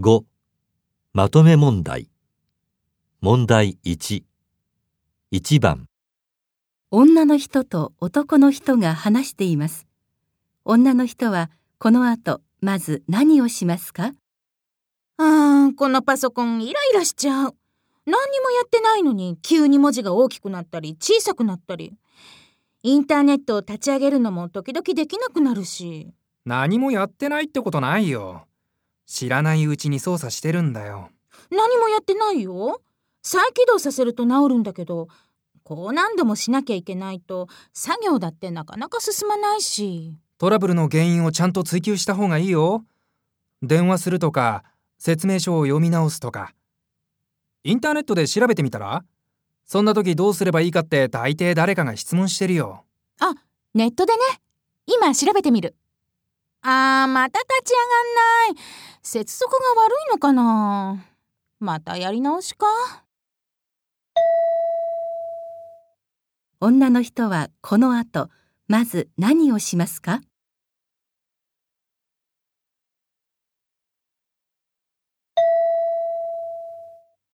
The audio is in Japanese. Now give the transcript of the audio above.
5. まとめ問題問題1 1番女の人と男の人が話しています。女の人はこの後まず何をしますか？あーこのパソコンイライラしちゃう。何にもやってないのに急に文字が大きくなったり小さくなったり。インターネットを立ち上げるのも時々できなくなるし。何もやってないってことないよ。知らないうちに操作してるんだよ。何もやってないよ。再起動させると治るんだけど、こう何度もしなきゃいけないと作業だってなかなか進まないし。トラブルの原因をちゃんと追求した方がいいよ。電話するとか、説明書を読み直すとか。インターネットで調べてみたらそんな時どうすればいいかって大抵誰かが質問してるよ。あ、ネットでね。今調べてみる。あー、また立ち上がんない。接続が悪いのかな？またやり直しか？女の人はこの後まず何をしますか？